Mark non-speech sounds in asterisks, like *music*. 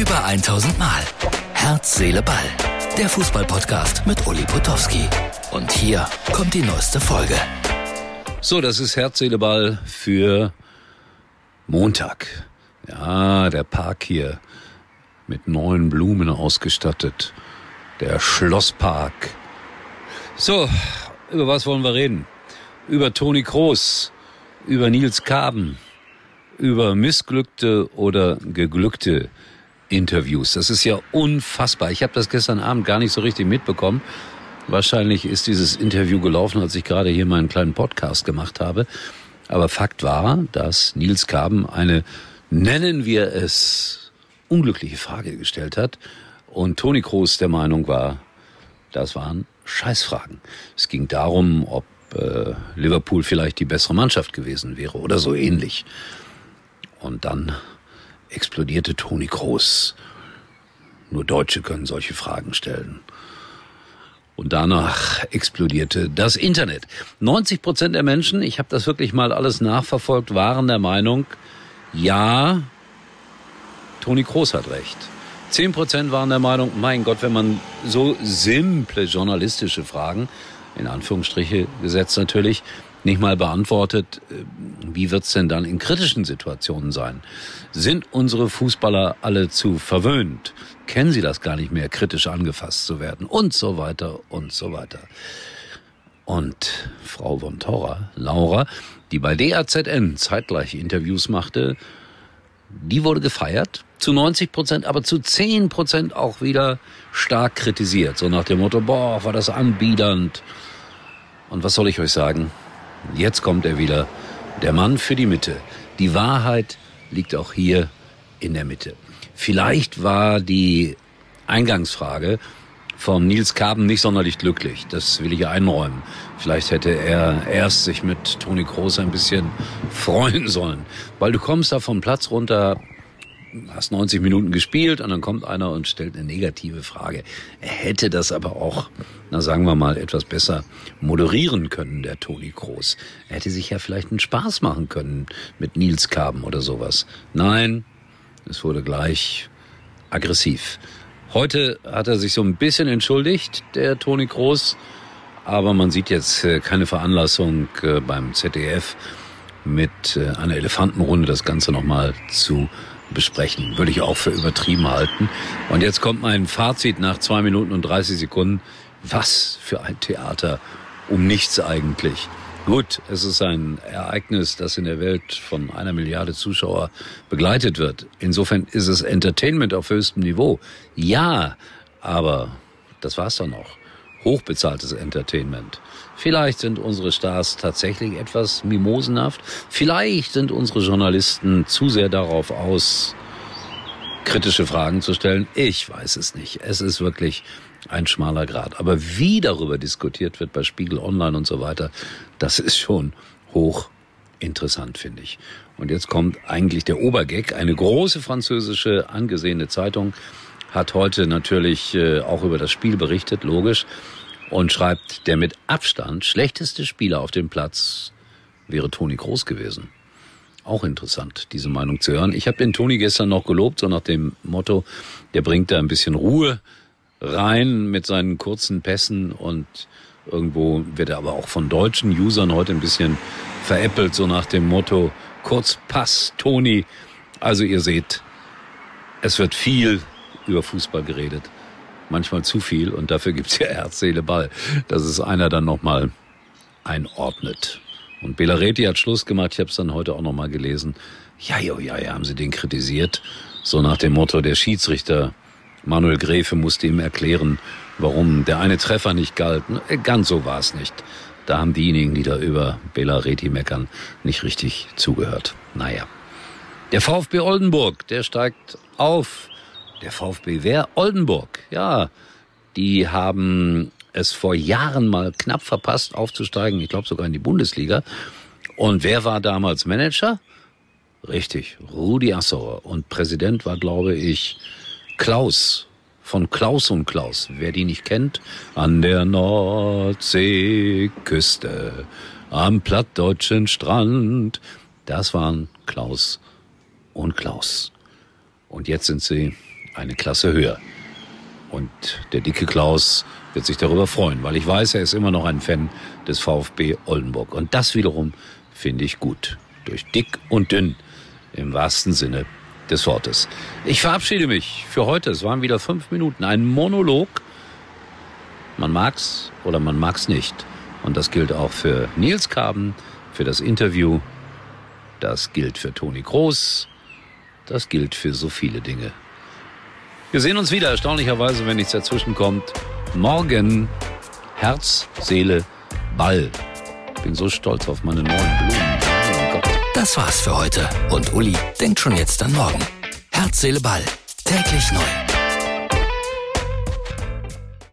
Über 1000 Mal. Herz, Seele, Ball. Der Fußballpodcast mit Uli Potowski. Und hier kommt die neueste Folge. So, das ist Herz, Seele, Ball für Montag. Ja, der Park hier mit neuen Blumen ausgestattet. Der Schlosspark. So, über was wollen wir reden? Über Toni Kroos, über Nils Kaben, über missglückte oder geglückte Interviews. Das ist ja unfassbar. Ich habe das gestern Abend gar nicht so richtig mitbekommen. Wahrscheinlich ist dieses Interview gelaufen, als ich gerade hier meinen kleinen Podcast gemacht habe. Aber Fakt war, dass Nils Kaben eine, nennen wir es, unglückliche Frage gestellt hat. Und Toni Kroos der Meinung war, das waren Scheißfragen. Es ging darum, ob äh, Liverpool vielleicht die bessere Mannschaft gewesen wäre oder so ähnlich. Und dann explodierte Toni Kroos. Nur Deutsche können solche Fragen stellen. Und danach explodierte das Internet. 90 Prozent der Menschen, ich habe das wirklich mal alles nachverfolgt, waren der Meinung, ja, Toni Kroos hat recht. 10 Prozent waren der Meinung, mein Gott, wenn man so simple journalistische Fragen, in Anführungsstriche gesetzt natürlich, nicht mal beantwortet, äh, wie wird's denn dann in kritischen Situationen sein? Sind unsere Fußballer alle zu verwöhnt? Kennen sie das gar nicht mehr, kritisch angefasst zu werden? Und so weiter und so weiter. Und Frau von Torra, Laura, die bei DAZN zeitgleich Interviews machte, die wurde gefeiert, zu 90 Prozent, aber zu 10 Prozent auch wieder stark kritisiert. So nach dem Motto, boah, war das anbiedernd. Und was soll ich euch sagen? Jetzt kommt er wieder. Der Mann für die Mitte. Die Wahrheit liegt auch hier in der Mitte. Vielleicht war die Eingangsfrage vom Nils Kaben nicht sonderlich glücklich. Das will ich einräumen. Vielleicht hätte er erst sich mit Toni Kroos ein bisschen *laughs* freuen sollen. Weil du kommst da vom Platz runter, hast 90 Minuten gespielt und dann kommt einer und stellt eine negative Frage. Er hätte das aber auch, na sagen wir mal, etwas besser moderieren können, der Toni Kroos. Er hätte sich ja vielleicht einen Spaß machen können mit Nils Kaben oder sowas. Nein, es wurde gleich aggressiv. Heute hat er sich so ein bisschen entschuldigt, der Toni Kroos, aber man sieht jetzt äh, keine Veranlassung äh, beim ZDF mit äh, einer Elefantenrunde das Ganze nochmal zu besprechen. Würde ich auch für übertrieben halten. Und jetzt kommt mein Fazit nach zwei Minuten und 30 Sekunden. Was für ein Theater um nichts eigentlich. Gut, es ist ein Ereignis, das in der Welt von einer Milliarde Zuschauer begleitet wird. Insofern ist es Entertainment auf höchstem Niveau. Ja, aber das war's dann noch. Hochbezahltes Entertainment. Vielleicht sind unsere Stars tatsächlich etwas mimosenhaft. Vielleicht sind unsere Journalisten zu sehr darauf aus, kritische Fragen zu stellen. Ich weiß es nicht. Es ist wirklich ein schmaler Grad. Aber wie darüber diskutiert wird bei Spiegel Online und so weiter, das ist schon hoch interessant, finde ich. Und jetzt kommt eigentlich der Obergag. Eine große französische angesehene Zeitung hat heute natürlich äh, auch über das Spiel berichtet, logisch und schreibt, der mit Abstand schlechteste Spieler auf dem Platz wäre Toni Groß gewesen. Auch interessant, diese Meinung zu hören. Ich habe den Toni gestern noch gelobt, so nach dem Motto, der bringt da ein bisschen Ruhe rein mit seinen kurzen Pässen und irgendwo wird er aber auch von deutschen Usern heute ein bisschen veräppelt, so nach dem Motto, kurz Pass, Toni. Also ihr seht, es wird viel über Fußball geredet manchmal zu viel und dafür gibt's ja Herz, Seele, Ball, dass es einer dann nochmal einordnet. Und Belareti hat Schluss gemacht, ich habe es dann heute auch nochmal gelesen. Ja, ja, ja, haben sie den kritisiert. So nach dem Motto, der Schiedsrichter Manuel Gräfe musste ihm erklären, warum der eine Treffer nicht galt. Äh, ganz so war es nicht. Da haben diejenigen, die da über Belareti meckern, nicht richtig zugehört. Naja. Der VfB Oldenburg, der steigt auf der VfB wer? Oldenburg. Ja, die haben es vor Jahren mal knapp verpasst aufzusteigen. Ich glaube sogar in die Bundesliga. Und wer war damals Manager? Richtig, Rudi Assauer. Und Präsident war, glaube ich, Klaus von Klaus und Klaus. Wer die nicht kennt, an der Nordseeküste, am plattdeutschen Strand. Das waren Klaus und Klaus. Und jetzt sind sie eine Klasse höher. Und der dicke Klaus wird sich darüber freuen, weil ich weiß, er ist immer noch ein Fan des VfB Oldenburg. Und das wiederum finde ich gut. Durch dick und dünn im wahrsten Sinne des Wortes. Ich verabschiede mich für heute. Es waren wieder fünf Minuten. Ein Monolog. Man mag's oder man mag's nicht. Und das gilt auch für Nils Kaben, für das Interview. Das gilt für Toni Groß. Das gilt für so viele Dinge. Wir sehen uns wieder, erstaunlicherweise, wenn nichts dazwischen kommt. Morgen Herz, Seele, Ball. Bin so stolz auf meine neuen Blumen. Oh Gott. Das war's für heute. Und Uli denkt schon jetzt an morgen. Herz, Seele, Ball. Täglich neu.